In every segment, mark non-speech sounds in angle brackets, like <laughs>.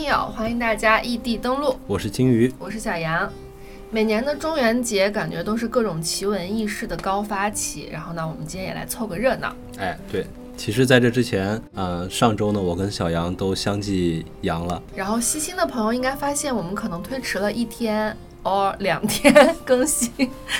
位听友，欢迎大家异地登录，我是金鱼，我是小杨。每年的中元节，感觉都是各种奇闻异事的高发期。然后呢，我们今天也来凑个热闹。哎，对，其实在这之前，呃，上周呢，我跟小杨都相继阳了。然后细心的朋友应该发现，我们可能推迟了一天。哦，两天 <laughs> 更新，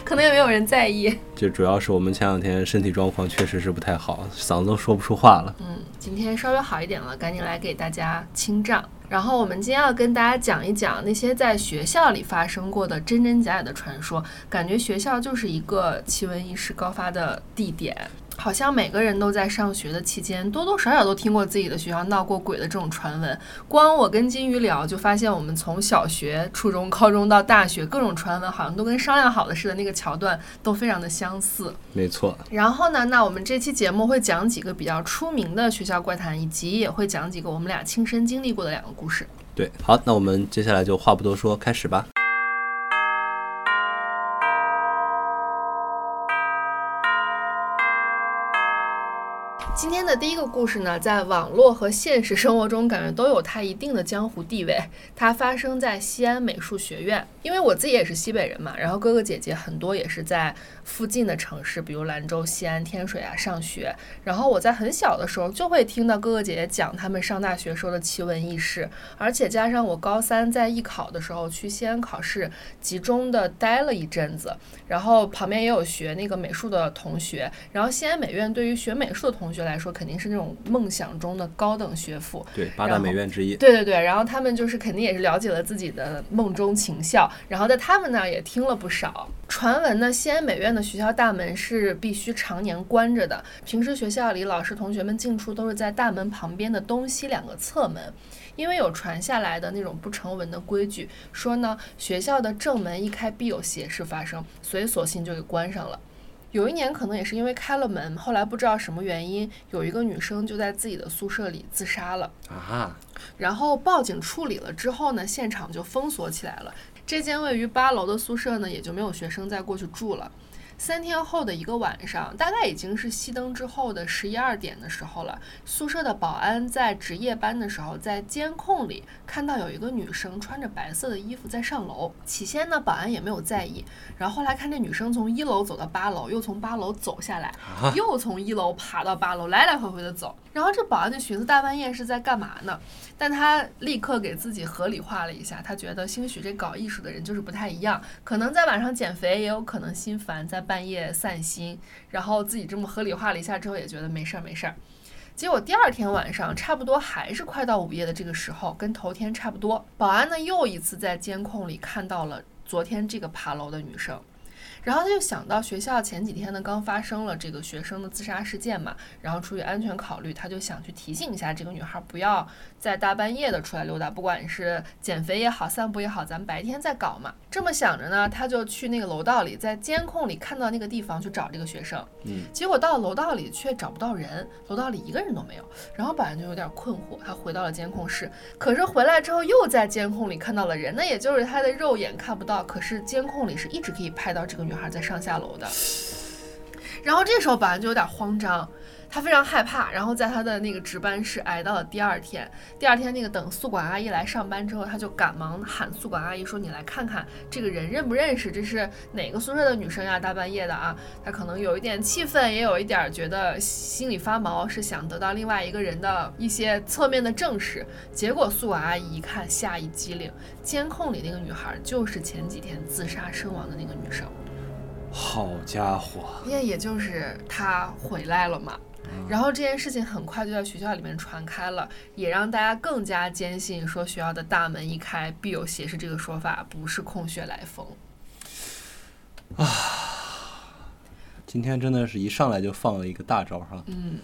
可能也没有人在意。就主要是我们前两天身体状况确实是不太好，嗓子都说不出话了。嗯，今天稍微好一点了，赶紧来给大家清账。然后我们今天要跟大家讲一讲那些在学校里发生过的真真假假的传说，感觉学校就是一个奇闻异事高发的地点。好像每个人都在上学的期间，多多少少都听过自己的学校闹过鬼的这种传闻。光我跟金鱼聊，就发现我们从小学、初中、高中到大学，各种传闻好像都跟商量好的似的，那个桥段都非常的相似。没错。然后呢，那我们这期节目会讲几个比较出名的学校怪谈，以及也会讲几个我们俩亲身经历过的两个故事。对，好，那我们接下来就话不多说，开始吧。的第一个故事呢，在网络和现实生活中，感觉都有它一定的江湖地位。它发生在西安美术学院，因为我自己也是西北人嘛，然后哥哥姐姐很多也是在附近的城市，比如兰州、西安、天水啊上学。然后我在很小的时候就会听到哥哥姐姐讲他们上大学时候的奇闻异事，而且加上我高三在艺考的时候去西安考试，集中的待了一阵子，然后旁边也有学那个美术的同学，然后西安美院对于学美术的同学来。来说肯定是那种梦想中的高等学府，对八大美院之一。对对对，然后他们就是肯定也是了解了自己的梦中情校，然后在他们那儿也听了不少传闻呢。西安美院的学校大门是必须常年关着的，平时学校里老师同学们进出都是在大门旁边的东西两个侧门，因为有传下来的那种不成文的规矩，说呢学校的正门一开必有邪事发生，所以索性就给关上了。有一年，可能也是因为开了门，后来不知道什么原因，有一个女生就在自己的宿舍里自杀了啊。然后报警处理了之后呢，现场就封锁起来了。这间位于八楼的宿舍呢，也就没有学生再过去住了。三天后的一个晚上，大概已经是熄灯之后的十一二点的时候了。宿舍的保安在值夜班的时候，在监控里看到有一个女生穿着白色的衣服在上楼。起先呢，保安也没有在意，然后后来看这女生从一楼走到八楼，又从八楼走下来，又从一楼爬到八楼，来来回回的走。然后这保安就寻思大半夜是在干嘛呢？但他立刻给自己合理化了一下，他觉得兴许这搞艺术的人就是不太一样，可能在晚上减肥，也有可能心烦，在半夜散心。然后自己这么合理化了一下之后，也觉得没事儿没事儿。结果第二天晚上，差不多还是快到午夜的这个时候，跟头天差不多，保安呢又一次在监控里看到了昨天这个爬楼的女生。然后他就想到学校前几天呢刚发生了这个学生的自杀事件嘛，然后出于安全考虑，他就想去提醒一下这个女孩不要在大半夜的出来溜达，不管是减肥也好，散步也好，咱们白天再搞嘛。这么想着呢，他就去那个楼道里，在监控里看到那个地方去找这个学生，嗯，结果到了楼道里却找不到人，楼道里一个人都没有。然后保安就有点困惑，他回到了监控室，可是回来之后又在监控里看到了人，那也就是他的肉眼看不到，可是监控里是一直可以拍到这个。女孩在上下楼的，然后这时候保安就有点慌张，他非常害怕，然后在他的那个值班室挨到了第二天。第二天那个等宿管阿姨来上班之后，他就赶忙喊宿管阿姨说：“你来看看这个人认不认识？这是哪个宿舍的女生呀？大半夜的啊！”他可能有一点气愤，也有一点觉得心里发毛，是想得到另外一个人的一些侧面的证实。结果宿管阿姨一看，吓一激灵，监控里那个女孩就是前几天自杀身亡的那个女生。<laughs> 好家伙！因为也就是他回来了嘛，然后这件事情很快就在学校里面传开了，也让大家更加坚信说学校的大门一开必有邪事这个说法不是空穴来风。啊，今天真的是一上来就放了一个大招哈。嗯，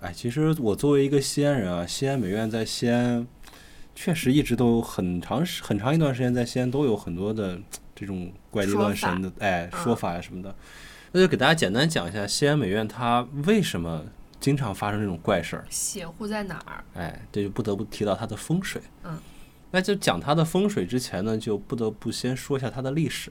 哎，其实我作为一个西安人啊，西安美院在西安确实一直都很长时很长一段时间在西安都有很多的。这种怪力乱神的哎说法呀什么的，那就给大家简单讲一下西安美院它为什么经常发生这种怪事儿，邪乎在哪儿？哎，这就不得不提到它的风水。嗯，那就讲它的风水之前呢，就不得不先说一下它的历史。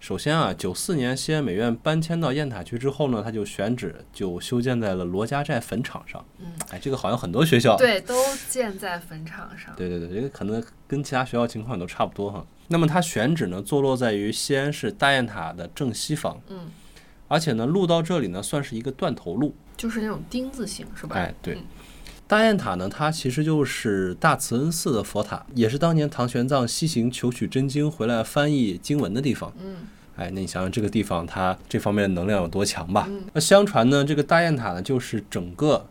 首先啊，九四年西安美院搬迁到雁塔区之后呢，它就选址就修建在了罗家寨坟场上。嗯，哎，这个好像很多学校对都建在坟场上。对对对，这个可能跟其他学校情况都差不多哈。那么它选址呢，坐落在于西安市大雁塔的正西方。嗯，而且呢，路到这里呢，算是一个断头路。就是那种丁字形，是吧？哎，对嗯。大雁塔呢，它其实就是大慈恩寺的佛塔，也是当年唐玄奘西行求取真经回来翻译经文的地方。嗯，哎，那你想想这个地方它这方面的能量有多强吧？嗯那相传呢，这个大雁塔呢，就是整个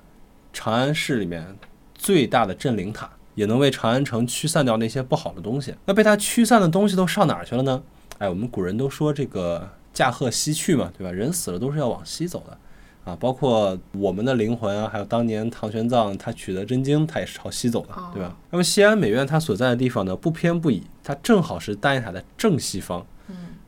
长安市里面最大的镇灵塔，也能为长安城驱散掉那些不好的东西。那被它驱散的东西都上哪儿去了呢？哎，我们古人都说这个驾鹤西去嘛，对吧？人死了都是要往西走的。啊，包括我们的灵魂啊，还有当年唐玄奘他取得真经，他也是朝西走的，对吧？那么西安美院它所在的地方呢，不偏不倚，它正好是大雁塔的正西方，嗯，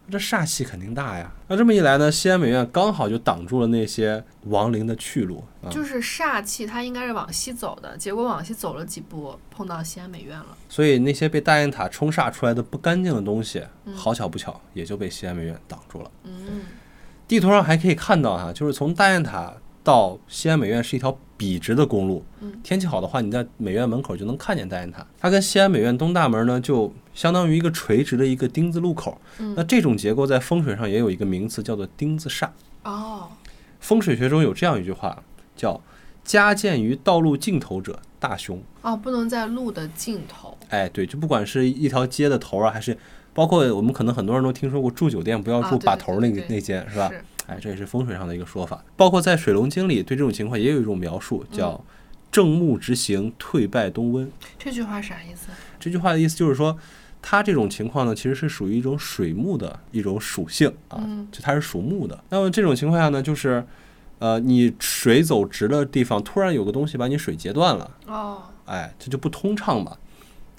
这煞气肯定大呀。那这么一来呢，西安美院刚好就挡住了那些亡灵的去路啊。就是煞气，它应该是往西走的，结果往西走了几步，碰到西安美院了。所以那些被大雁塔冲煞出来的不干净的东西，好巧不巧也就被西安美院挡住了。嗯，地图上还可以看到哈，就是从大雁塔到西安美院是一条笔直的公路。嗯天气好的话，你在美院门口就能看见大雁塔。它跟西安美院东大门呢，就相当于一个垂直的一个丁字路口。嗯那这种结构在风水上也有一个名词，叫做丁字煞。哦，风水学中有这样一句话，叫“家建于道路尽头者大凶哦，不能在路的尽头。”。哎，对，就不管是一条街的头啊，还是包括我们可能很多人都听说过住酒店不要住把头那个那间，是吧？是，哎，这也是风水上的一个说法。包括在《水龙经》里对这种情况也有一种描述，叫“正木直行，退败东温”。这句话啥意思？这句话的意思就是说，它这种情况呢，其实是属于一种水木的一种属性啊，嗯就它是属木的。那么这种情况下呢，就是，呃，你水走直的地方，突然有个东西把你水截断了，哦，哎，这就不通畅嘛。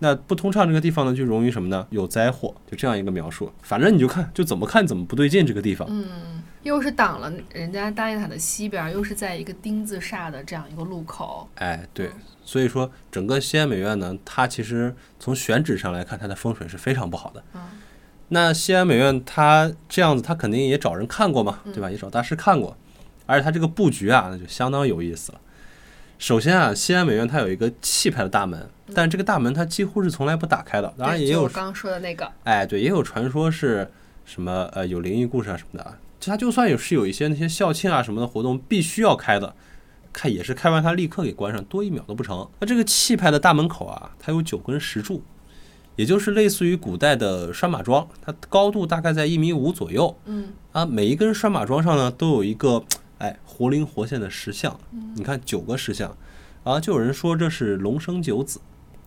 那不通畅这个地方呢，就容易什么呢？有灾祸，就这样一个描述。反正你就看，就怎么看怎么不对劲这个地方。嗯，又是挡了人家大雁塔的西边，又是在一个丁字煞的这样一个路口。哎，对，所以说整个西安美院呢，它其实从选址上来看，它的风水是非常不好的。嗯那西安美院它这样子，它肯定也找人看过嘛，对吧？也找大师看过，而且它这个布局啊，那就相当有意思了。首先啊，西安美院它有一个气派的大门，但这个大门它几乎是从来不打开的。当然也有刚刚说的那个，哎，对，也有传说是什么呃有灵异故事啊什么的啊。就它就算有是有一些那些校庆啊什么的活动必须要开的，开也是开完它立刻给关上，多一秒都不成。那这个气派的大门口啊，它有九根石柱，也就是类似于古代的拴马桩，它高度大概在一米五左右嗯，啊。每一根拴马桩上呢都有一个哎活灵活现的石像，你看九个石像啊，就有人说这是龙生九子。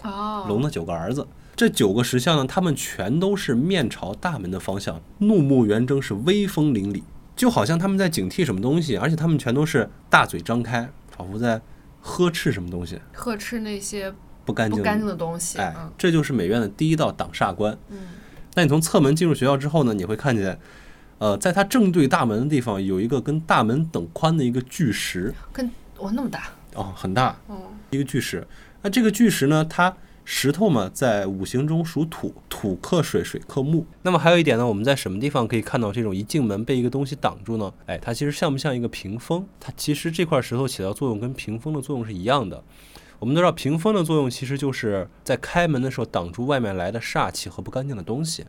哦，龙的九个儿子。这九个石像呢，他们全都是面朝大门的方向，怒目圆睁，是威风凛凛，就好像他们在警惕什么东西，而且他们全都是大嘴张开，仿佛在呵斥什么东西呵斥那些不干净。不干净的东西。哎嗯，这就是美院的第一道挡煞关。嗯，那你从侧门进入学校之后呢，你会看见，呃，在它正对大门的地方有一个跟大门等宽的一个巨石，跟哇那么大，哦，很大，哦，一个巨石。那这个巨石呢，它石头嘛，在五行中属土，土克水，水克木。那么还有一点呢，我们在什么地方可以看到这种一进门被一个东西挡住呢？哎，它其实像不像一个屏风？它其实这块石头起到作用跟屏风的作用是一样的。我们都知道，屏风的作用其实就是在开门的时候挡住外面来的煞气和不干净的东西，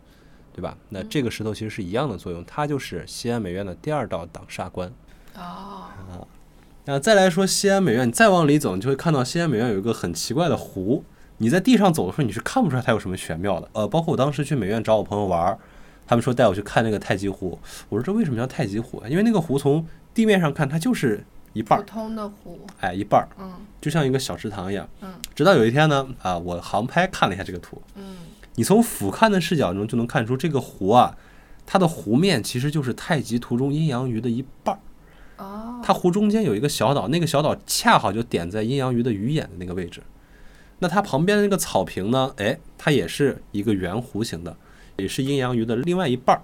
对吧？那这个石头其实是一样的作用，它就是西安美院的第二道挡煞关。哦，那再来说西安美院，你再往里走，你就会看到西安美院有一个很奇怪的湖。你在地上走的时候，你是看不出来它有什么玄妙的。呃，包括我当时去美院找我朋友玩儿，他们说带我去看那个太极湖。我说这为什么叫太极湖啊？因为那个湖从地面上看，它就是一半普儿，通的湖，哎，一半儿，嗯就像一个小池塘一样。嗯直到有一天呢，啊，我航拍看了一下这个图，嗯，你从俯瞰的视角中就能看出这个湖啊，它的湖面其实就是太极图中阴阳鱼的一半儿。哦，它湖中间有一个小岛，那个小岛恰好就点在阴阳鱼的鱼眼的那个位置。那它旁边的那个草坪呢？哎，它也是一个圆弧形的，也是阴阳鱼的另外一半儿。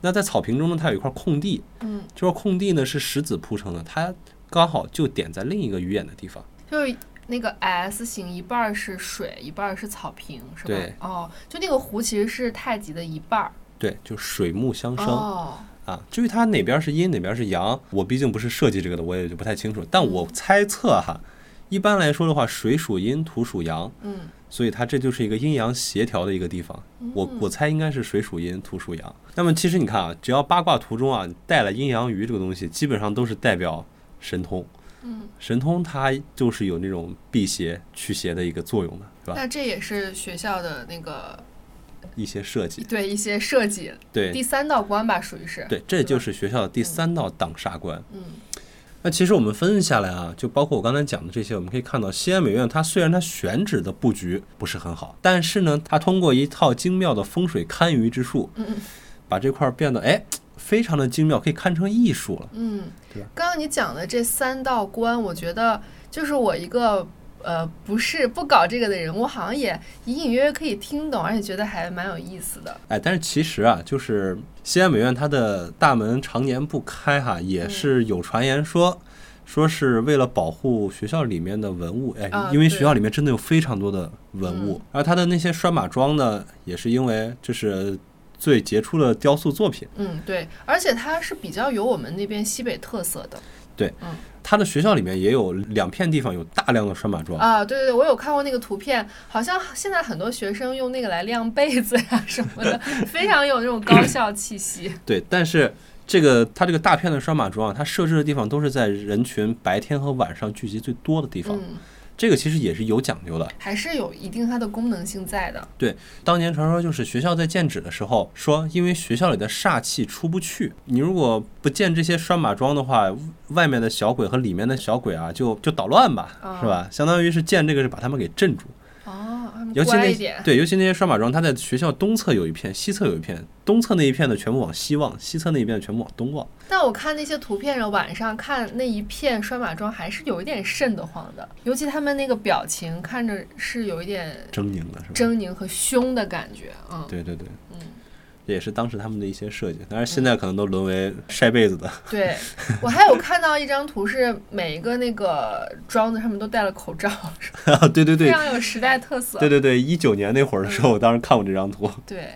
那在草坪中呢，它有一块空地，嗯，这块空地呢是石子铺成的，它刚好就点在另一个鱼眼的地方。就是那个 S 型，一半儿是水，一半儿是草坪，是吧？对哦，就那个湖其实是太极的一半儿。对，就水木相生。哦，啊，至于它哪边是阴哪边是阳，我毕竟不是设计这个的，我也就不太清楚。但我猜测哈，一般来说的话，水属阴，土属阳，嗯，所以它这就是一个阴阳协调的一个地方。我我猜应该是水属阴，土属阳。那么其实你看啊，只要八卦图中啊带了阴阳鱼这个东西，基本上都是代表神通。嗯，神通它就是有那种辟邪驱邪的一个作用的，是吧？那这也是学校的那个一些设计，对一些设计，对第三道关吧，属于是。对，这就是学校的第三道挡煞关。嗯那其实我们分析下来啊，就包括我刚才讲的这些，我们可以看到西安美院它虽然它选址的布局不是很好，但是呢，它通过一套精妙的风水堪舆之术，嗯嗯把这块儿变得哎非常的精妙，可以看成艺术了。嗯对，刚刚你讲的这三道关，我觉得就是我一个呃不是不搞这个的人，我好像也隐隐约约可以听懂，而且觉得还蛮有意思的。哎，但是其实啊，就是西安美院它的大门常年不开哈，也嗯是有传言说。说是为了保护学校里面的文物，哎啊，因为学校里面真的有非常多的文物，而它的那些拴马桩呢，也是因为这是最杰出的雕塑作品。嗯，对，而且它是比较有我们那边西北特色的它的学校里面也有两片地方有大量的拴马桩，啊。对对对，我有看过那个图片，好像现在很多学生用那个来晾被子呀 <laughs> 什么的，非常有那种高校气息。<coughs> 对，但是这个它这个大片的拴马桩啊，它设置的地方都是在人群白天和晚上聚集最多的地方，嗯，这个其实也是有讲究的。还是有一定它的功能性在的。对当年传说就是学校在建址的时候说，因为学校里的煞气出不去，你如果不建这些拴马桩的话，外面的小鬼和里面的小鬼啊就就捣乱吧，哦是吧？相当于是建这个是把他们给镇住。哦，尤其那乖一点。对，尤其那些拴马桩，它在学校东侧有一片，西侧有一片，东侧那一片的全部往西望，西侧那一片的全部往东望。但我看那些图片上，晚上看那一片拴马桩，还是有一点瘆得慌的。尤其他们那个表情，看着是有一点狰狞的是吧？狰狞和凶的感觉。嗯，对对对，嗯，这也是当时他们的一些设计，当然现在可能都沦为晒被子的。<laughs> 对我还有看到一张图，是每一个那个庄子上面都戴了口罩，<laughs> 对对对非常有时代特色。对对对，一九年那会儿的时候，我当时看过这张图。对，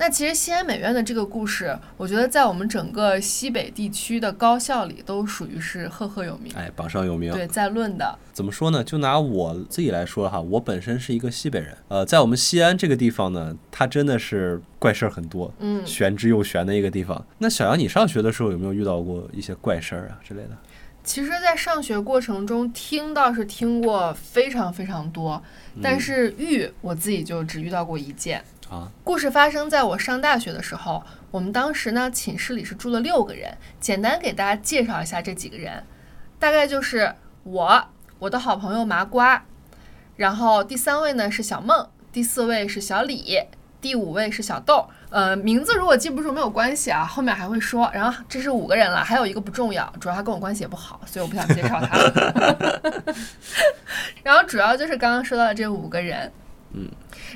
那其实西安美院的这个故事，我觉得在我们整个西北地区的高校里都属于是赫赫有名，哎，榜上有名。对，在论的。怎么说呢？就拿我自己来说哈，我本身是一个西北人，呃，在我们西安这个地方呢，它真的是怪事儿很多，嗯，玄之又玄的一个地方。那小杨，你上学的时候有没有遇到过一些怪事儿啊之类的？其实，在上学过程中听倒是听过非常非常多，但是遇我自己就只遇到过一件。啊，故事发生在我上大学的时候，我们当时呢寝室里是住了六个人，简单给大家介绍一下这几个人，大概就是我、我的好朋友麻瓜，然后第三位呢是小梦，第四位是小李，第五位是小豆。呃，名字如果记不住没有关系啊，后面还会说。然后这是五个人了，还有一个不重要，主要他跟我关系也不好，所以我不想介绍他。<laughs> 然后主要就是刚刚说到的这五个人，嗯，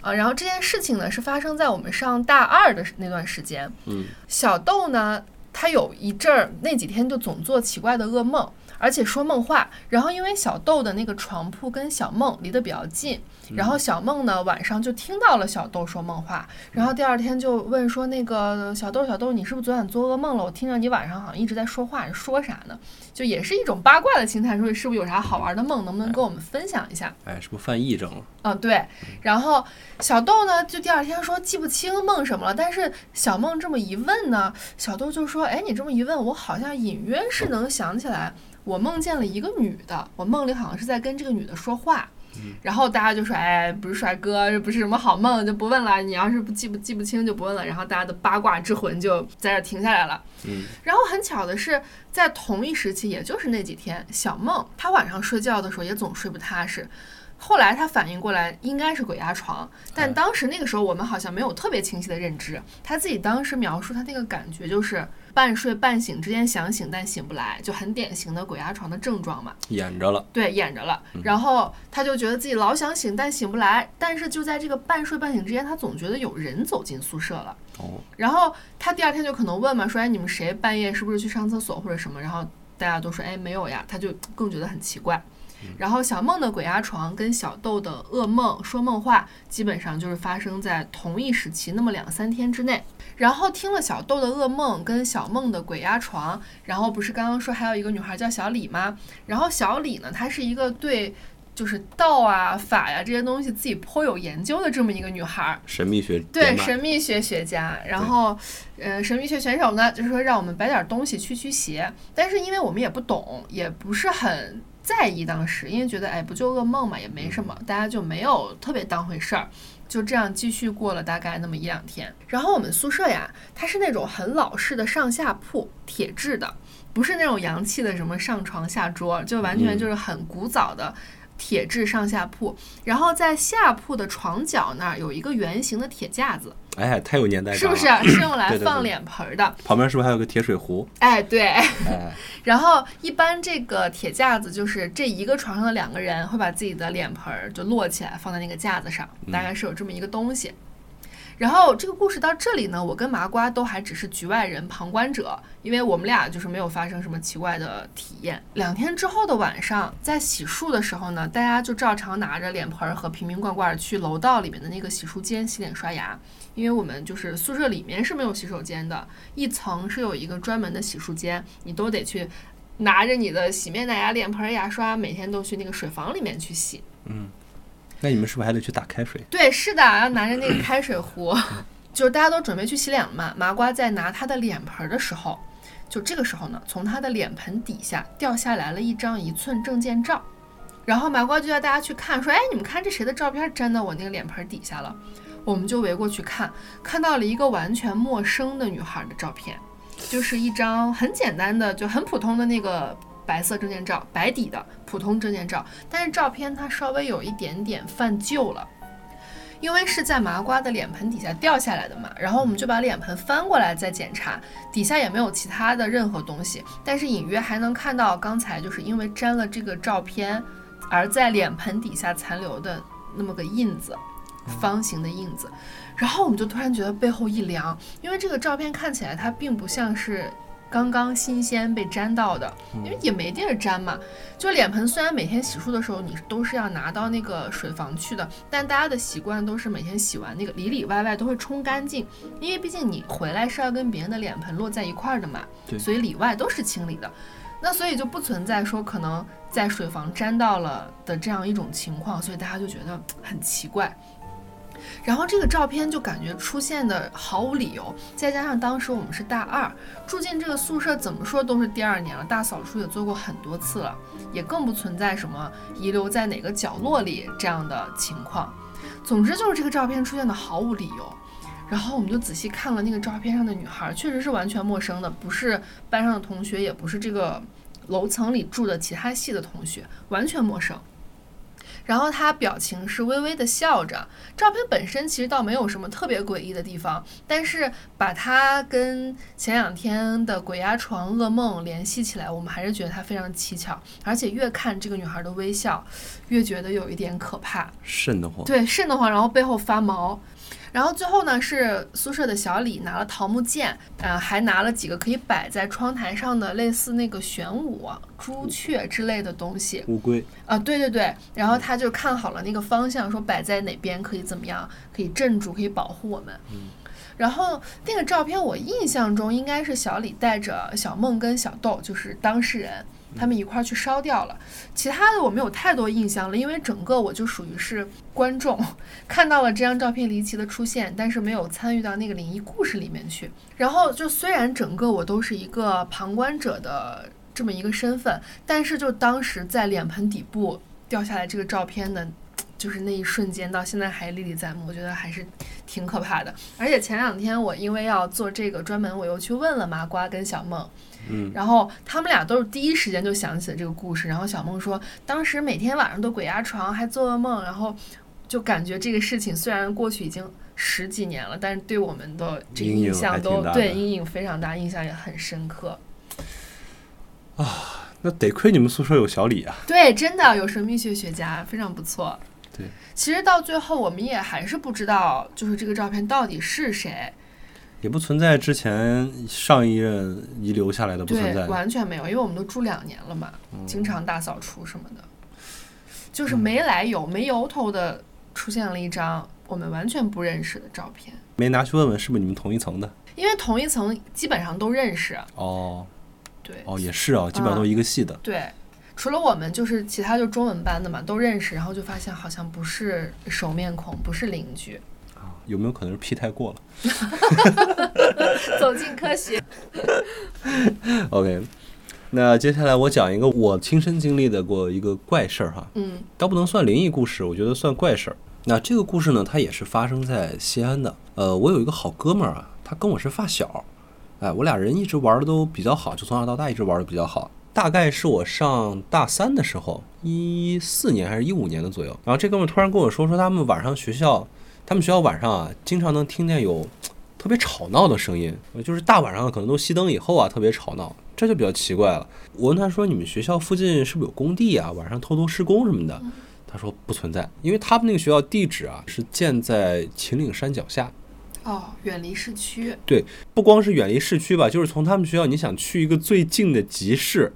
啊，然后这件事情呢是发生在我们上大二的那段时间。嗯，小豆呢，他有一阵儿那几天就总做奇怪的噩梦，而且说梦话。然后因为小豆的那个床铺跟小梦离得比较近，然后小梦呢晚上就听到了小豆说梦话，然后第二天就问说那个小豆小豆，你是不是昨晚做噩梦了？我听着你晚上好像一直在说话，你说啥呢？就也是一种八卦的心态，说你是不是有啥好玩的梦，能不能跟我们分享一下？哎，是不是犯癔症了？嗯，对。然后小豆呢，就第二天说记不清梦什么了，但是小梦这么一问呢，小豆就说：“哎，你这么一问，我好像隐约是能想起来，我梦见了一个女的，我梦里好像是在跟这个女的说话。”然后大家就说：“哎，不是帅哥，这不是什么好梦，就不问了。你要是不记不记不清就不问了。”然后大家的八卦之魂就在这儿停下来了。嗯，然后很巧的是，在同一时期，也就是那几天，小梦她晚上睡觉的时候也总睡不踏实。后来她反应过来，应该是鬼压床，但当时那个时候我们好像没有特别清晰的认知。她自己当时描述她那个感觉就是半睡半醒之间想醒但醒不来，就很典型的鬼压床的症状嘛。演着了。对，演着了。然后他就觉得自己老想醒但醒不来，但是就在这个半睡半醒之间，他总觉得有人走进宿舍了。哦，然后他第二天就可能问嘛，说哎你们谁半夜是不是去上厕所或者什么？然后大家都说哎没有呀，他就更觉得很奇怪。然后小梦的鬼压床跟小豆的噩梦说梦话，基本上就是发生在同一时期，那么两三天之内。然后听了小豆的噩梦跟小梦的鬼压床，然后不是刚刚说还有一个女孩叫小李吗？然后小李呢，她是一个对就是道啊法呀这些东西自己颇有研究的这么一个女孩，神秘学对神秘学学家。然后，呃，神秘学选手呢，就是说让我们摆点东西驱驱邪，但是因为我们也不懂，也不是很在意当时，因为觉得哎不就噩梦嘛，也没什么，大家就没有特别当回事儿。就这样继续过了大概那么一两天，然后我们宿舍呀，它是那种很老式的上下铺，铁质的，不是那种洋气的什么上床下桌，就完全就是很古早的。铁质上下铺，然后在下铺的床角那儿有一个圆形的铁架子，哎，太有年代感了，是不是？<clears throat> 是用来放脸盆的。旁边是不是还有个铁水壶？哎，对。<laughs> 然后一般这个铁架子就是这一个床上的两个人会把自己的脸盆就摞起来放在那个架子上，大概是有这么一个东西。然后这个故事到这里呢，我跟麻瓜都还只是局外人、旁观者，因为我们俩就是没有发生什么奇怪的体验。两天之后的晚上，在洗漱的时候呢，大家就照常拿着脸盆和瓶瓶罐罐去楼道里面的那个洗漱间洗脸刷牙，因为我们就是宿舍里面是没有洗手间的，一层是有一个专门的洗漱间，你都得去拿着你的洗面奶呀、脸盆、牙刷，每天都去那个水房里面去洗。嗯。那你们是不是还得去打开水？对，是的，要拿着那个开水壶，<clears throat> 就是大家都准备去洗脸了嘛。麻瓜在拿他的脸盆的时候，就这个时候呢，从他的脸盆底下掉下来了一张一寸证件照，然后麻瓜就叫大家去看，说：“哎，你们看这谁的照片粘到我那个脸盆底下了？”我们就围过去看，看到了一个完全陌生的女孩的照片，就是一张很简单的，就很普通的那个。白色证件照，白底的普通证件照，但是照片它稍微有一点点泛旧了，因为是在麻瓜的脸盆底下掉下来的嘛。然后我们就把脸盆翻过来再检查，底下也没有其他的任何东西，但是隐约还能看到刚才就是因为粘了这个照片，而在脸盆底下残留的那么个印子，方形的印子。然后我们就突然觉得背后一凉，因为这个照片看起来它并不像是。刚刚新鲜被粘到的，因为也没地儿粘嘛。就脸盆虽然每天洗漱的时候你都是要拿到那个水房去的，但大家的习惯都是每天洗完那个里里外外都会冲干净，因为毕竟你回来是要跟别人的脸盆落在一块儿的嘛，所以里外都是清理的。那所以就不存在说可能在水房粘到了的这样一种情况，所以大家就觉得很奇怪。然后这个照片就感觉出现的毫无理由，再加上当时我们是大二，住进这个宿舍，怎么说都是第二年了，大扫除也做过很多次了，也更不存在什么遗留在哪个角落里这样的情况。总之就是这个照片出现的毫无理由。然后我们就仔细看了那个照片上的女孩，确实是完全陌生的，不是班上的同学，也不是这个楼层里住的其他系的同学，完全陌生。然后他表情是微微的笑着，照片本身其实倒没有什么特别诡异的地方，但是把他跟前两天的鬼压床噩梦联系起来，我们还是觉得他非常蹊跷，而且越看这个女孩的微笑，越觉得有一点可怕，瘆得慌。对，瘆得慌，然后背后发毛。然后最后呢，是宿舍的小李拿了桃木剑，呃，还拿了几个可以摆在窗台上的类似那个玄武、朱雀之类的东西。乌龟。啊，对对对。然后他就看好了那个方向，说摆在哪边可以怎么样，可以镇住，可以保护我们。嗯。然后那个照片，我印象中应该是小李带着小梦跟小豆，就是当事人。他们一块儿去烧掉了，其他的我没有太多印象了，因为整个我就属于是观众，看到了这张照片离奇的出现，但是没有参与到那个灵异故事里面去。然后就虽然整个我都是一个旁观者的这么一个身份，但是就当时在脸盆底部掉下来这个照片的，就是那一瞬间，到现在还历历在目，我觉得还是挺可怕的。而且前两天我因为要做这个专门，我又去问了麻瓜跟小梦。嗯，然后他们俩都是第一时间就想起了这个故事。然后小梦说，当时每天晚上都鬼压床，还做噩梦，然后就感觉这个事情虽然过去已经十几年了，但是对我们的这个印象都对阴影非常大，印象也很深刻。啊，那得亏你们宿舍有小李啊！对，真的有神秘学学家，非常不错。对，其实到最后我们也还是不知道，就是这个照片到底是谁。也不存在之前上一任遗留下来的不存在，完全没有，因为我们都住两年了嘛，经常大扫除什么的。就是没来由、没由头的出现了一张我们完全不认识的照片。没拿去问问是不是你们同一层的？因为同一层基本上都认识。哦对哦，也是啊，基本上都一个系的。对，除了我们，就是其他就中文班的嘛，都认识。然后就发现好像不是熟面孔，不是邻居。啊有没有可能是 P 太过了 <laughs> 走进科学。<laughs> OK，那接下来我讲一个我亲身经历的过一个怪事儿哈，嗯倒不能算灵异故事，我觉得算怪事儿。那这个故事呢，它也是发生在西安的。呃，我有一个好哥们儿啊，他跟我是发小，哎，我俩人一直玩的都比较好，就从小到大一直玩的比较好。大概是我上大三的时候，一四年还是一五年的左右。然后这哥们儿突然跟我说，说他们晚上学校，他们学校晚上啊，经常能听见有特别吵闹的声音，呃就是大晚上可能都熄灯以后啊，特别吵闹，这就比较奇怪了。我问他说：“你们学校附近是不是有工地啊？晚上偷偷施工什么的？”他说不存在，因为他们那个学校地址啊是建在秦岭山脚下，哦，远离市区。对不光是远离市区吧，就是从他们学校你想去一个最近的集市，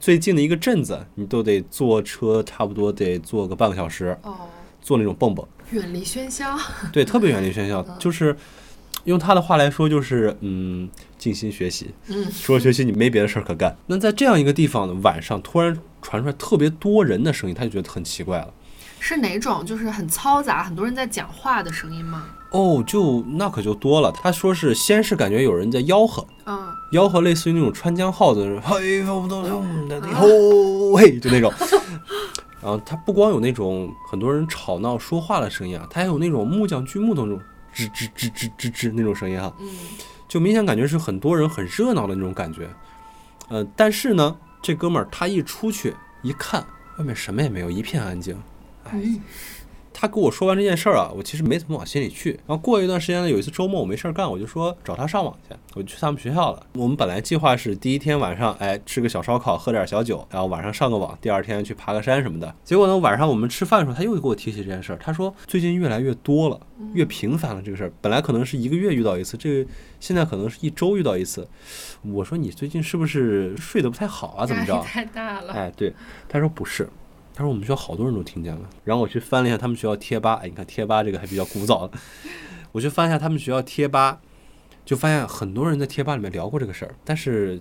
最近的一个镇子，你都得坐车，差不多得坐个半个小时，哦，坐那种蹦蹦。远离喧嚣。<laughs> 对，特别远离喧嚣，就是用他的话来说，就是嗯，静心学习。嗯，除了学习，你没别的事儿可干。那在这样一个地方呢，晚上突然传出来特别多人的声音，他就觉得很奇怪了。是哪种？就是很嘈杂，很多人在讲话的声音吗？哦，就那可就多了。他说是先是感觉有人在吆喝，嗯，吆喝类似于那种川江号子，嘿，就那种。<laughs> 然后他不光有那种很多人吵闹说话的声音啊，他还有那种木匠锯木头那种吱吱吱吱吱吱那种声音哈、嗯，就明显感觉是很多人很热闹的那种感觉。呃，但是呢，这哥们儿他一出去一看，外面什么也没有，一片安静。他跟我说完这件事儿啊，我其实没怎么往心里去。然后过一段时间呢，有一次周末我没事儿干，我就说找他上网去，我就去他们学校了。我们本来计划是第一天晚上，哎，吃个小烧烤，喝点小酒，然后晚上上个网，第二天去爬个山什么的。结果呢，晚上我们吃饭的时候，他又给我提起这件事儿，他说最近越来越多了，越频繁了这个事儿。本来可能是一个月遇到一次，这个现在可能是一周遇到一次。我说你最近是不是睡得不太好啊？怎么着？<laughs> 太大了。哎，对，他说不是，他说我们学校好多人都听见了。然后我去翻了一下他们学校贴吧，哎，你看贴吧这个还比较古早的，<laughs> 我去翻一下他们学校贴吧，就发现很多人在贴吧里面聊过这个事儿，但是，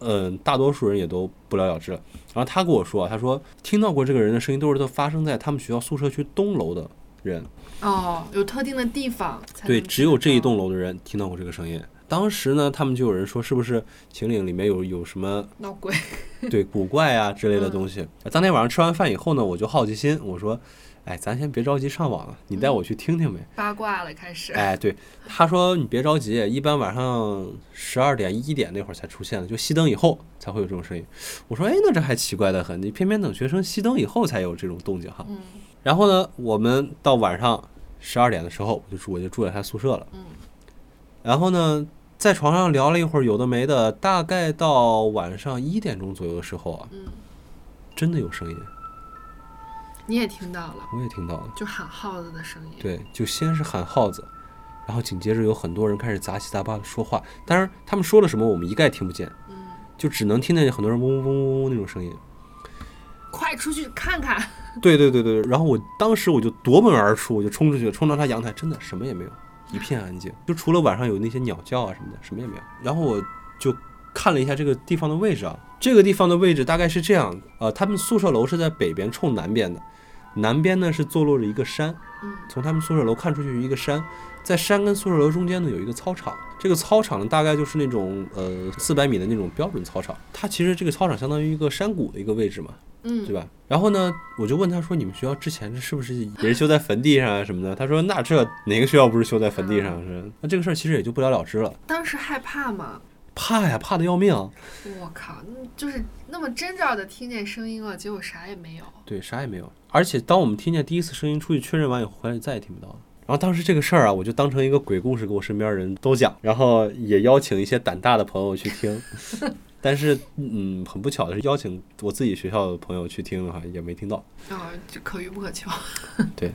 嗯、大多数人也都不了了之了。然后他跟我说，他说听到过这个人的声音都是都发生在他们学校宿舍区东楼的人，哦，有特定的地方对，只有这一栋楼的人听到过这个声音。当时呢，他们就有人说，是不是秦岭里面有有什么闹鬼。<laughs> 对古怪啊之类的东西。当天晚上吃完饭以后呢，我就好奇心，我说，哎，咱先别着急上网了，你带我去听听呗。八卦了，开始。哎，对，他说你别着急，一般晚上十二点一点那会儿才出现的，就熄灯以后才会有这种声音。我说，哎，那这还奇怪的很，你偏偏等学生熄灯以后才有这种动静哈。嗯然后呢，我们到晚上十二点的时候，我就住我就住在他宿舍了。嗯然后呢，在床上聊了一会儿，有的没的，大概到晚上一点钟左右的时候啊，嗯，真的有声音，你也听到了，我也听到了。就喊耗子的声音。对，就先是喊耗子，然后紧接着有很多人开始杂七杂八的说话，当然他们说了什么我们一概听不见，嗯，就只能听见很多人嗡嗡嗡嗡嗡那种声音。快出去看看。<laughs> 对对对对，然后我当时我就夺门而出，我就冲出去，冲到他阳台，真的什么也没有，一片安静，就除了晚上有那些鸟叫啊什么的，什么也没有。然后我就看了一下这个地方的位置啊，这个地方的位置大概是这样，呃，他们宿舍楼是在北边冲南边的，南边呢是坐落着一个山，嗯。从他们宿舍楼看出去一个山，在山跟宿舍楼中间呢有一个操场，这个操场呢大概就是那种呃四百米的那种标准操场，它其实这个操场相当于一个山谷的一个位置嘛，嗯对，吧？然后呢，我就问他说：“你们学校之前这是不是也是修在坟地上啊什么的？”他说：“那这哪个学校不是修在坟地上？是那这个事儿其实也就不了了之了。当时害怕吗？怕呀，怕的要命。我靠，嗯就是那么真着的听见声音了，结果啥也没有。对，啥也没有。而且当我们听见第一次声音出去确认完以后，回来就再也听不到了。然后当时这个事儿啊，我就当成一个鬼故事给我身边人都讲，然后也邀请一些胆大的朋友去听。<laughs> 但是，嗯，很不巧的是，邀请我自己学校的朋友去听的话，也没听到。哦，这可遇不可求。<laughs> 对，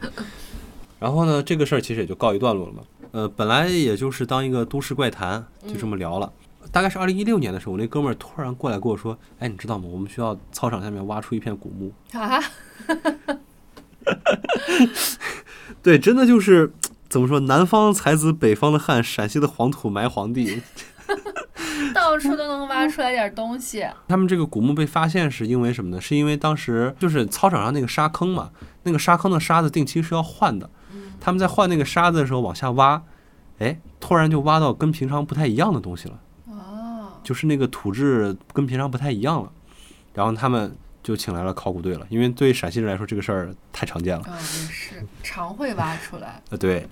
然后呢，这个事儿其实也就告一段落了嘛。呃，本来也就是当一个都市怪谈，就这么聊了。大概是二零一六年的时候，我那哥们儿突然过来跟我说：“哎，你知道吗？我们学校操场下面挖出一片古墓。啊，” <laughs> 对，真的就是怎么说，南方才子北方的汉，陕西的黄土埋皇帝。到处都能挖出来点东西。他们这个古墓被发现是因为什么呢？是因为当时就是操场上那个沙坑嘛，那个沙坑的沙子定期是要换的。他们在换那个沙子的时候往下挖，哎，突然就挖到跟平常不太一样的东西了。哦，就是那个土质跟平常不太一样了，然后他们就请来了考古队了，因为对陕西人来说这个事儿太常见了。嗯，也是常会挖出来。呃，对。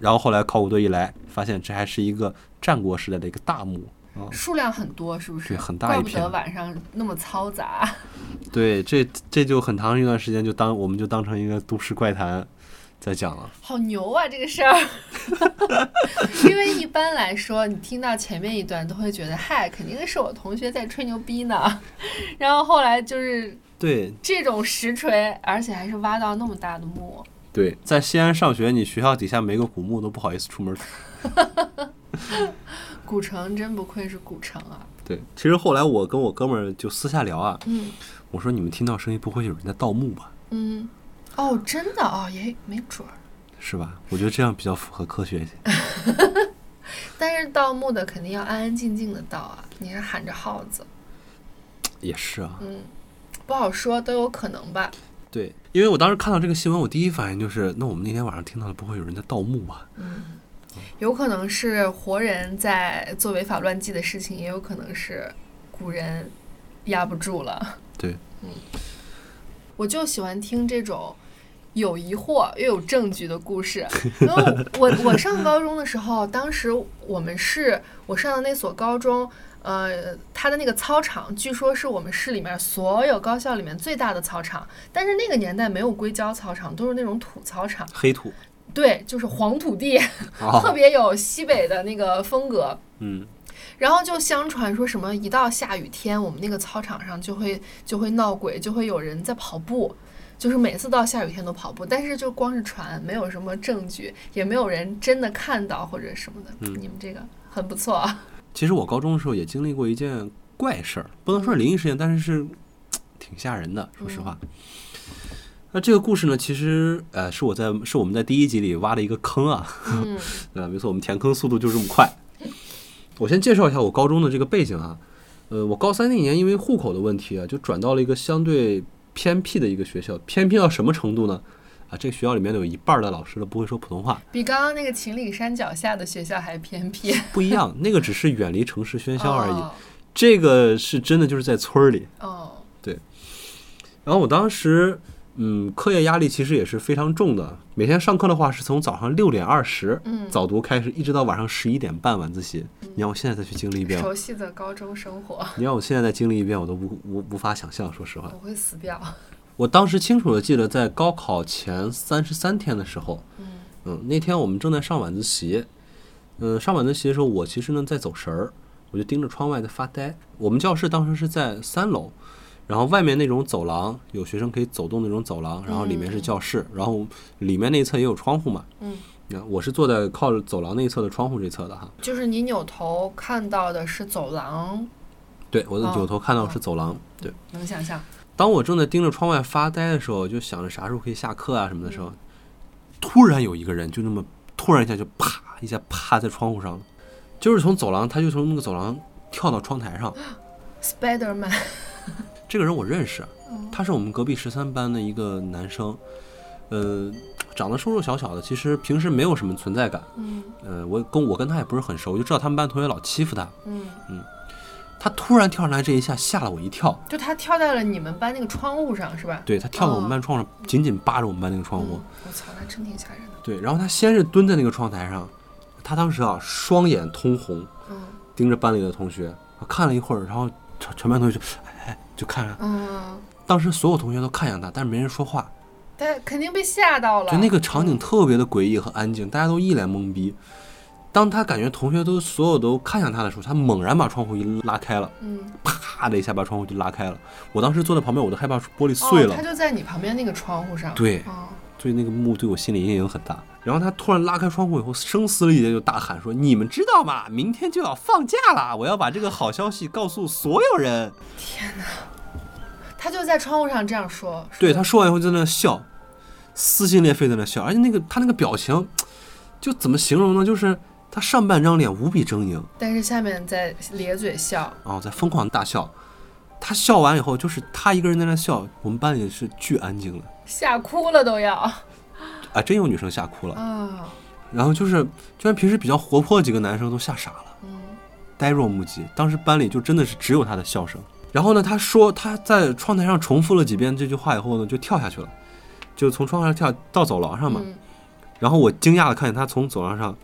然后后来考古队一来，发现这还是一个战国时代的一个大墓啊，数量很多，是不是？对很大怪不得晚上那么嘈杂。<laughs> 对，这这就很长一段时间就当我们就当成一个都市怪谈在讲了。好牛啊，这个事儿！<laughs> 因为一般来说，你听到前面一段都会觉得，嗨，肯定是我同学在吹牛逼呢。<laughs> 然后后来就是对这种实锤，而且还是挖到那么大的墓。对，在西安上学，你学校底下没个古墓都不好意思出门。<laughs> 古城真不愧是古城啊！对，其实后来我跟我哥们儿就私下聊啊，嗯我说你们听到声音不会有人在盗墓吧？嗯，哦，真的哦，也没准儿。是吧？我觉得这样比较符合科学一些。<laughs> 但是盗墓的肯定要安安静静的盗啊，你是喊着号子，也是啊，嗯，不好说，都有可能吧。对，因为我当时看到这个新闻，我第一反应就是，那我们那天晚上听到的不会有人在盗墓吧？嗯有可能是活人在做违法乱纪的事情，也有可能是古人压不住了。对，嗯我就喜欢听这种有疑惑又有证据的故事。<laughs> 因为我我上高中的时候，当时我们是我上的那所高中，呃，它的那个操场据说是我们市里面所有高校里面最大的操场，但是那个年代没有硅胶操场，都是那种土操场。黑土。对，就是黄土地，特哦，<laughs> 别有西北的那个风格。嗯，然后就相传说什么，一到下雨天，我们那个操场上就会就会闹鬼，就会有人在跑步，就是每次到下雨天都跑步，但是就光是传，没有什么证据，也没有人真的看到或者什么的。嗯你们这个很不错啊。其实我高中的时候也经历过一件怪事儿，不能说是灵异事件，但是是挺吓人的。说实话，那这个故事呢，其实呃是我在是我们在第一集里挖了一个坑啊。嗯 <laughs> 呃，没错，我们填坑速度就这么快。我先介绍一下我高中的这个背景啊，呃，我高三那年因为户口的问题啊，就转到了一个相对偏僻的一个学校，偏僻到什么程度呢？啊，这个学校里面有一半的老师都不会说普通话，比刚刚那个秦岭山脚下的学校还偏僻不一样，那个只是远离城市喧嚣而已，哦这个是真的就是在村儿里。哦，对然后我当时，嗯，课业压力其实也是非常重的。每天上课的话是从早上六点二十嗯，早读开始，一直到晚上十一点半晚自习。你让我现在再去经历一遍，熟悉的高中生活，你让我现在再经历一遍，我都无无无法想象。说实话，我会死掉。我当时清楚的记得，在高考前三十三天的时候，嗯嗯，那天我们正在上晚自习，嗯，上晚自习的时候，我其实呢在走神儿，我就盯着窗外在发呆。我们教室当时是在三楼，然后外面那种走廊有学生可以走动那种走廊，然后里面是教室，然后里面那一侧也有窗户嘛。嗯，我是坐在靠着走廊那一侧的窗户这侧的哈。就是你扭头看到的是走廊，对，我的哦扭头看到是走廊。对，能想象。当我正在盯着窗外发呆的时候，就想着啥时候可以下课啊什么的时候，突然有一个人就那么突然一下就啪一下趴在窗户上了，就是从走廊，他就从那个走廊跳到窗台上。Spiderman，这个人我认识，嗯他是我们隔壁十三班的一个男生，呃，长得瘦瘦小小的，其实平时没有什么存在感。嗯。呃，我跟我跟他也不是很熟，我就知道他们班同学老欺负他。嗯，他突然跳上来这一下吓了我一跳，就他跳在了你们班那个窗户上是吧？对他跳到我们班窗上，紧紧扒着我们班那个窗户。嗯我操，那真挺吓人的。对，然后他先是蹲在那个窗台上，他当时啊双眼通红，嗯盯着班里的同学，看了一会儿，然后全全班同学就哎就看着，嗯，当时所有同学都看向他，但是没人说话，但肯定被吓到了。就那个场景特别的诡异和安静，大家都一脸懵逼。当他感觉同学都所有都看向他的时候，他猛然把窗户一拉开了，嗯，啪的一下把窗户就拉开了。我当时坐在旁边，我都害怕玻璃碎了。哦，他就在你旁边那个窗户上。对，哦，所以那个幕对我心理阴影很大。然后他突然拉开窗户以后，声嘶力竭就大喊说：“你们知道吗？明天就要放假了，我要把这个好消息告诉所有人。”天哪！他就在窗户上这样说。对，他说完以后就在那笑，撕心裂肺在那笑，而且那个他那个表情，就怎么形容呢？就是他上半张脸无比狰狞，但是下面在咧嘴笑，啊，在疯狂大笑。他笑完以后，就是他一个人在那笑，我们班里是巨安静的，吓哭了都要。啊，真有女生吓哭了啊！然后就是，居然平时比较活泼的几个男生都吓傻了，嗯，呆若木鸡。当时班里就真的是只有他的笑声。然后呢，他说他在窗台上重复了几遍这句话以后呢，就跳下去了，就从窗台上跳到走廊上嘛。然后我惊讶的看见他从走廊上，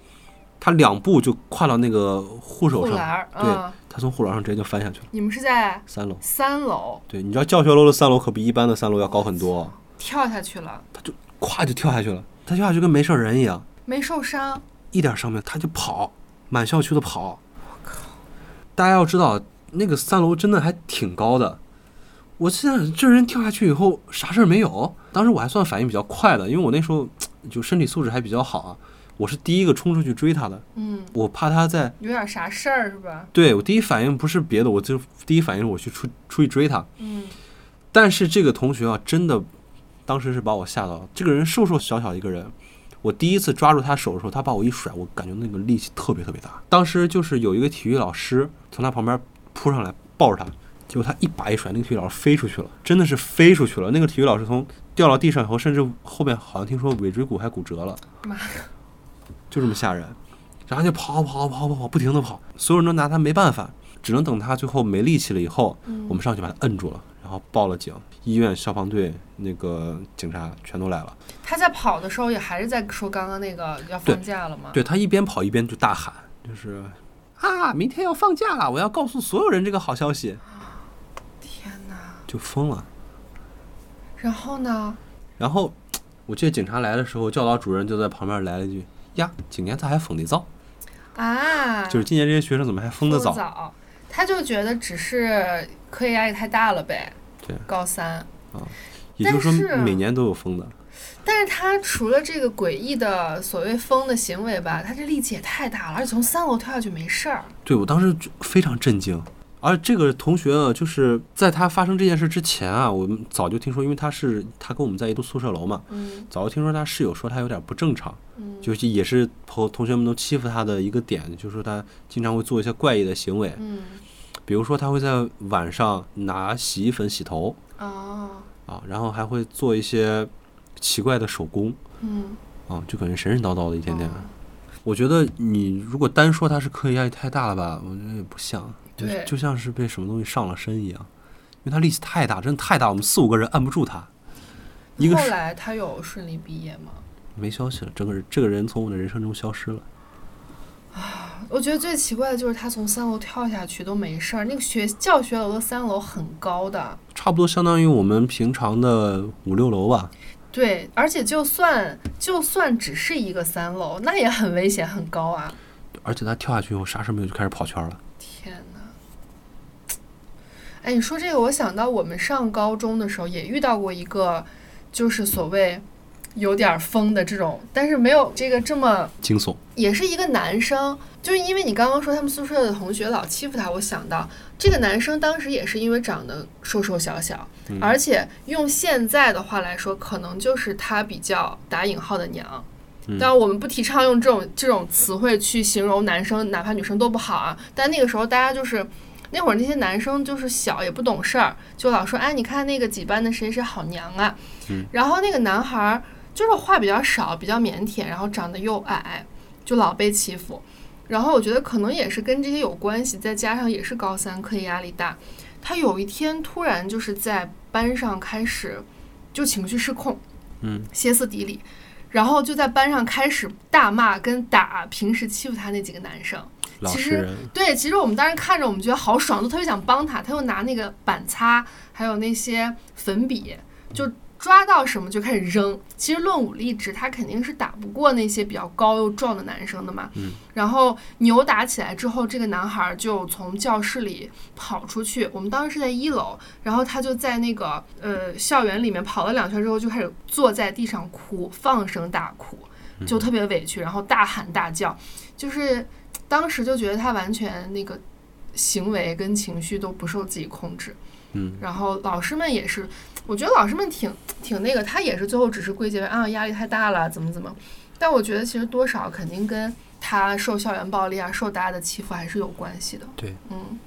他两步就跨到那个护手上，对，他从护栏上直接就翻下去了。你们是在三楼？三楼。对，你知道教学楼的三楼可比一般的三楼要高很多。跳下去了。他就。咵就跳下去了，他跳下去跟没事人一样，没受伤，一点伤没有，他就跑，满校区的跑。我靠！大家要知道，那个三楼真的还挺高的。我现在这人跳下去以后啥事儿没有，当时我还算反应比较快的，因为我那时候就身体素质还比较好啊。我是第一个冲出去追他的，嗯，我怕他在有点啥事儿是吧？对我第一反应不是别的，我就第一反应是我去出出去追他，嗯。但是这个同学啊，真的。当时是把我吓到了。这个人瘦瘦小小一个人，我第一次抓住他手的时候，他把我一甩，我感觉那个力气特别特别大。当时就是有一个体育老师从他旁边扑上来抱着他，结果他一把一甩，那个体育老师飞出去了，真的是飞出去了。那个体育老师从掉到地上以后，甚至后面好像听说尾椎骨还骨折了，妈就这么吓人。然后就跑跑跑跑跑，不停的跑，所有人都拿他没办法，只能等他最后没力气了以后，我们上去把他摁住了。然后报了警，医院、消防队、那个警察全都来了。他在跑的时候也还是在说刚刚那个要放假了吗？对他一边跑一边就大喊，就是啊，明天要放假了，我要告诉所有人这个好消息。天哪！就疯了。然后呢？然后我记得警察来的时候，教导主任就在旁边来了一句：“呀，今年咋还封的早？”啊，就是今年这些学生怎么还封的早？他就觉得只是课业压力太大了呗。对，高三啊，也就是说每年都有封的。但是他除了这个诡异的所谓疯的行为吧，他这力气也太大了，而且从三楼跳下去没事儿。对我当时就非常震惊。而这个同学啊，就是在他发生这件事之前啊，我们早就听说，因为他是他跟我们在一栋宿舍楼嘛，嗯，早就听说他室友说他有点不正常，嗯，就是也是同同学们都欺负他的一个点，就是说他经常会做一些怪异的行为，嗯。比如说，他会在晚上拿洗衣粉洗头，啊，啊，然后还会做一些奇怪的手工，嗯，啊，就感觉神神叨叨的，一天天。我觉得你如果单说他是课业压力太大了吧，我觉得也不像，对，就像是被什么东西上了身一样，因为他力气太大，真的太大，我们四五个人按不住他。一个后来他有顺利毕业吗？没消息了，整个人这个人从我的人生中消失了。啊，我觉得最奇怪的就是他从三楼跳下去都没事儿。那个学教学楼的三楼很高的，差不多相当于我们平常的五六楼吧。对，而且就算就算只是一个三楼，那也很危险，很高啊。而且他跳下去以后啥事没有，就开始跑圈了。哎，你说这个，我想到我们上高中的时候也遇到过一个，就是所谓。有点疯的这种，但是没有这个这么惊悚。也是一个男生，就是因为你刚刚说他们宿舍的同学老欺负他，我想到这个男生当时也是因为长得瘦瘦小小，而且用现在的话来说，可能就是他比较打引号的娘。当然，我们不提倡用这种这种词汇去形容男生，哪怕女生都不好啊。但那个时候大家就是那会儿那些男生就是小也不懂事儿，就老说哎，你看那个几班的谁谁好娘啊。然后那个男孩儿。就是话比较少，比较腼腆，然后长得又矮，就老被欺负。然后我觉得可能也是跟这些有关系，再加上也是高三，课业压力大。他有一天突然就是在班上开始就情绪失控，嗯，歇斯底里，然后就在班上开始大骂跟打平时欺负他那几个男生。其实对，其实我们当时看着我们觉得好爽，都特别想帮他。他又拿那个板擦，还有那些粉笔，就。抓到什么就开始扔。其实论武力值，他肯定是打不过那些比较高又壮的男生的嘛。嗯。然后扭打起来之后，这个男孩就从教室里跑出去。我们当时是在一楼，然后他就在那个呃校园里面跑了两圈之后，就开始坐在地上哭，放声大哭。就特别委屈，然后大喊大叫，就是当时就觉得他完全那个行为跟情绪都不受自己控制。嗯，然后老师们也是，我觉得老师们挺挺那个，他也是最后只是归结为啊压力太大了，怎么怎么。但我觉得其实多少肯定跟他受校园暴力啊、受大家的欺负还是有关系的。对，嗯，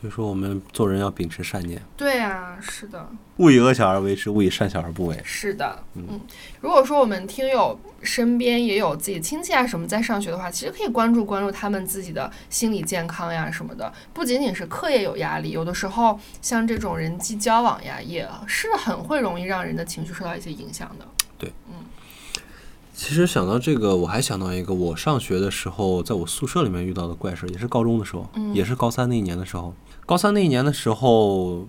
所以说我们做人要秉持善念，对啊，是的，勿以恶小而为之，勿以善小而不为。是的，嗯嗯。如果说我们听友身边也有自己亲戚啊什么在上学的话，其实可以关注关注他们自己的心理健康呀什么的。不仅仅是课业有压力，有的时候像这种人际交往呀，也是很会容易让人的情绪受到一些影响的。其实想到这个，我还想到一个，我上学的时候，在我宿舍里面遇到的怪事，也是高中的时候，嗯也是高三那一年的时候。高三那一年的时候，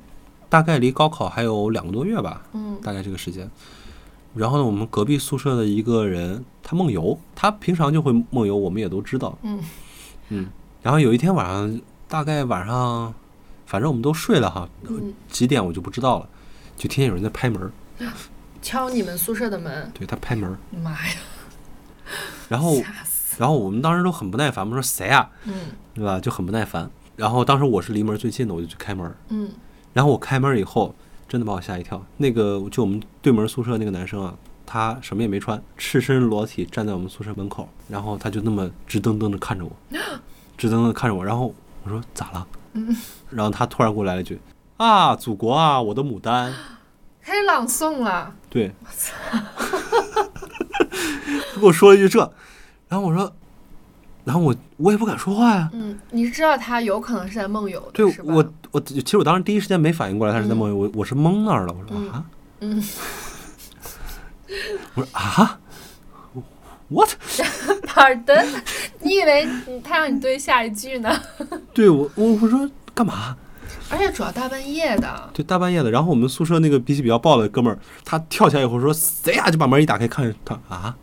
大概离高考还有两个多月吧，嗯大概这个时间。然后呢，我们隔壁宿舍的一个人，他梦游，他平常就会梦游，我们也都知道。嗯嗯。然后有一天晚上，大概晚上，反正我们都睡了哈，嗯，几点我就不知道了，就听见有人在拍门儿，<laughs> 敲你们宿舍的门，对他拍门儿，妈呀，然后！然后我们当时都很不耐烦，我们说谁啊？嗯对吧？就很不耐烦。然后当时我是离门最近的，我就去开门。嗯然后我开门以后，真的把我吓一跳。那个就我们对门宿舍那个男生啊，他什么也没穿，赤身裸体站在我们宿舍门口，然后他就那么直瞪瞪的看着我，<gasps> 直瞪瞪的看着我。然后我说咋了？嗯，然后他突然给我来了一句：“啊，祖国啊，我的牡丹。开始朗诵了。”对，<laughs> 他给我说了一句这，然后我说，然后我我也不敢说话呀。嗯，你是知道他有可能是在梦游的，对？我，我其实我当时第一时间没反应过来他是在梦游，我我是懵那儿了。我说嗯啊，嗯，<laughs> 我说啊，what？Pardon？<laughs> 你以为他让你对下一句呢？对我我我说干嘛？而且主要大半夜的，对，大半夜的。然后我们宿舍那个脾气比较暴的哥们儿，他跳起来以后说谁呀？就把门一打开，看着他啊，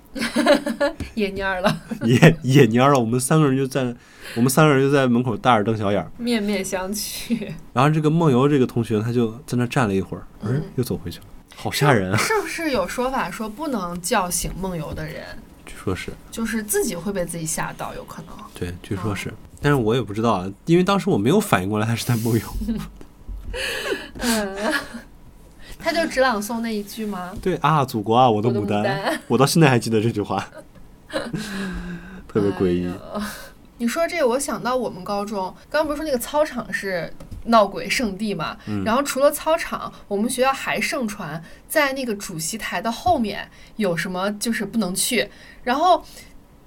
<laughs> 也蔫儿了，<laughs> 也也蔫儿了。我们三个人就在我们三个人就在门口大眼瞪小眼儿。面面相觑。<laughs> 然后这个梦游这个同学他就在那站了一会儿，嗯嗯，又走回去了，好吓人啊！是不是有说法说不能叫醒梦游的人，据说是。就是自己会被自己吓到，有可能。对，据说是，但是我也不知道啊，因为当时我没有反应过来他是在梦游。嗯，<laughs> 他就只朗诵那一句吗？对啊，祖国啊，我的牡丹，我到现在还记得这句话，特别诡异。哎你说这个，我想到我们高中，刚刚不是说那个操场是闹鬼圣地嘛？嗯然后除了操场，我们学校还盛传在那个主席台的后面有什么就是不能去。然后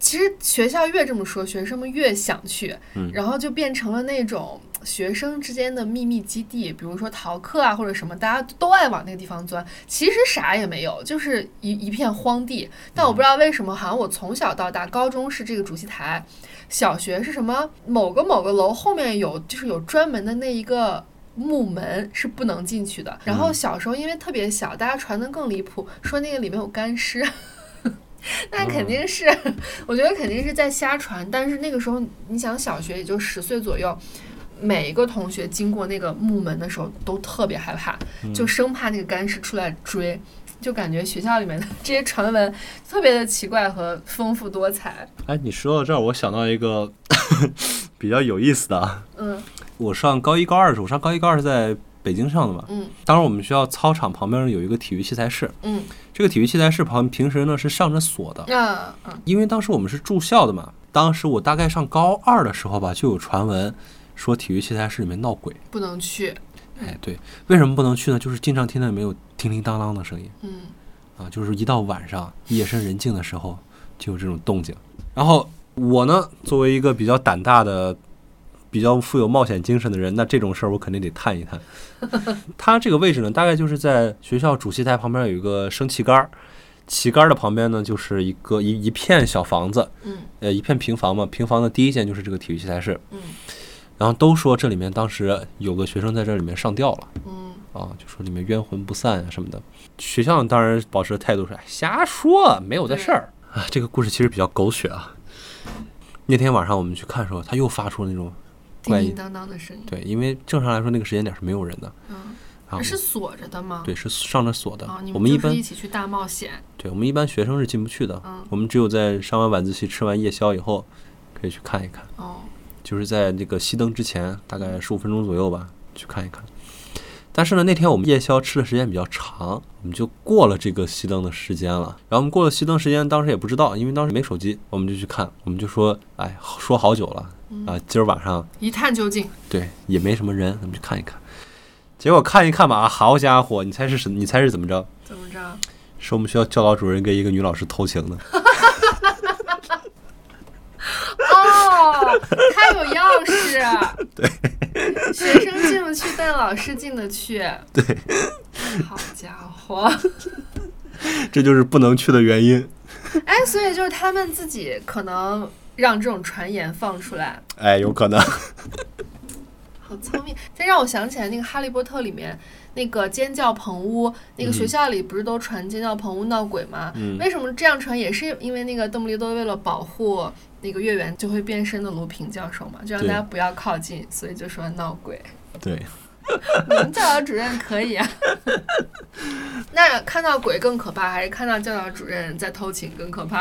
其实学校越这么说，学生们越想去，嗯然后就变成了那种。学生之间的秘密基地，比如说逃课啊，或者什么，大家都爱往那个地方钻。其实啥也没有，就是一一片荒地。但我不知道为什么，好像我从小到大，高中是这个主席台，小学是什么某个某个楼后面有，就是有专门的那一个木门是不能进去的。然后小时候因为特别小，大家传的更离谱，说那个里面有干尸。<laughs> 那肯定是，<laughs> 我觉得肯定是在瞎传。但是那个时候，你想小学也就十岁左右，每一个同学经过那个木门的时候都特别害怕，就生怕那个干尸出来追。就感觉学校里面的 <laughs> 这些传闻特别的奇怪和丰富多彩。哎，你说到这儿，我想到一个比较有意思的啊。嗯我上高一高二的时候，我上高一高二是在北京上的嘛。嗯当时我们学校操场旁边有一个体育器材室，嗯这个体育器材室旁平时呢是上着锁的，啊嗯因为当时我们是住校的嘛。当时我大概上高二的时候吧，就有传闻说体育器材室里面闹鬼。不能去。哎，对，为什么不能去呢？就是经常听到里面有叮叮当当的声音嗯啊，就是一到晚上夜深人静的时候就有这种动静。然后我呢，作为一个比较胆大的、比较富有冒险精神的人，那这种事儿我肯定得探一探。<laughs> 他这个位置呢，大概就是在学校主席台旁边有一个升旗杆儿，旗杆儿的旁边呢就是一个一一片小房子，嗯呃，一片平房嘛。平房的第一间就是这个体育器材室，嗯然后都说这里面当时有个学生在这里面上吊了。嗯啊，就说里面冤魂不散啊什么的。学校当然保持的态度是哎瞎说，没有的事儿啊。这个故事其实比较狗血啊。那天晚上我们去看的时候，他又发出了那种叮叮当当的声音。对，因为正常来说那个时间点是没有人的。嗯啊，是锁着的吗？对，是上着锁的。我们一般一起去大冒险。对，我们一般学生是进不去的。嗯，我们只有在上完晚自习、吃完夜宵以后，可以去看一看。哦，就是在那个熄灯之前，大概十五分钟左右吧，去看一看。但是呢，那天我们夜宵吃的时间比较长，我们就过了这个熄灯的时间了。然后我们过了熄灯时间，当时也不知道，因为当时没手机，我们就去看，我们就说，哎，说好久了啊，今儿晚上一探究竟。对，也没什么人，咱们去看一看。结果看一看吧，好家伙，你猜是什？你猜是怎么着？怎么着？是我们学校教导主任跟一个女老师偷情的。<laughs> 哦，他有钥匙。<laughs> 对。学生进不去，但老师进得去。对。好家伙。这就是不能去的原因。哎，所以就是他们自己可能让这种传言放出来。哎，有可能。<laughs> 好聪明！这让我想起来那个《哈利波特》里面那个尖叫棚屋，那个学校里不是都传尖叫棚屋闹鬼吗？嗯。为什么这样传？也是因为那个邓布利多为了保护那个月圆就会变身的卢平教授嘛，就让大家不要靠近，所以就说闹鬼。对。你们教导主任可以啊。<laughs> 那看到鬼更可怕，还是看到教导主任在偷情更可怕？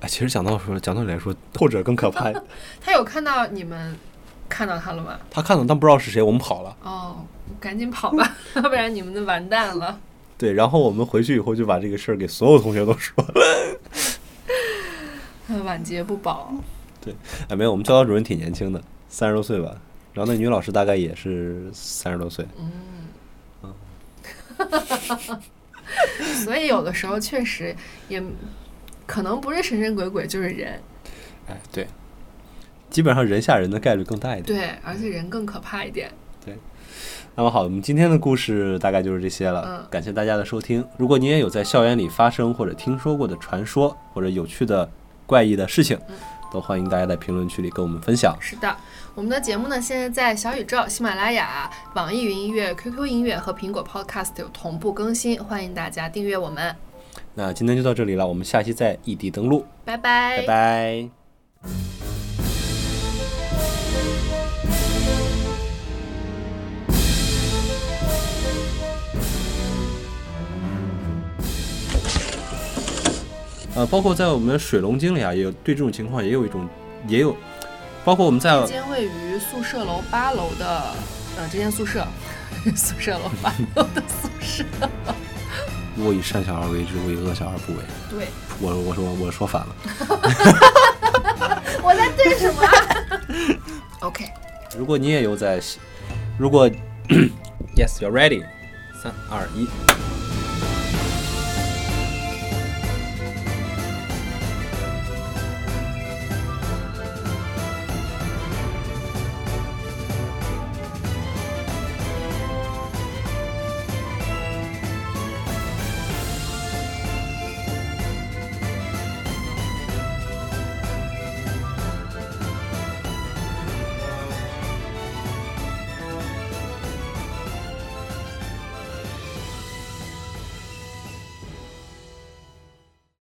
哎，其实讲到说，讲道理来说，后者更可怕。<laughs> 他有看到你们。看到他了吗？他看到，但不知道是谁。我们跑了。哦，赶紧跑吧，要 <laughs> 不然你们就完蛋了。对，然后我们回去以后就把这个事儿给所有同学都说了。晚节不保。对，哎，没有，我们教导主任挺年轻的，三十多岁吧。然后那女老师大概也是三十多岁。嗯。嗯。<laughs> 所以有的时候确实也可能不是神神鬼鬼，就是人。哎，对。基本上人吓人的概率更大一点，对，而且人更可怕一点。对，那么好，我们今天的故事大概就是这些了。嗯，感谢大家的收听。如果你也有在校园里发生或者听说过的传说或者有趣的怪异的事情，都欢迎大家在评论区里跟我们分享。是的，我们的节目呢，现在在小宇宙、喜马拉雅、网易云音乐、QQ 音乐和苹果 Podcast 有同步更新，欢迎大家订阅我们。那今天就到这里了，我们下期再异地登录，拜拜，拜拜。呃，包括在我们水龙经里啊，也有对这种情况也有一种，也有，包括我们在这间位于宿舍楼八楼的，呃，这间宿舍，宿舍楼八楼的宿舍。<laughs> 我以善小而为之，我以恶小而不为。对，我我说我说反了。<laughs> 我在对什么？OK。<laughs> 如果你也有在，如果，<coughs> Yes, you're ready。三二一。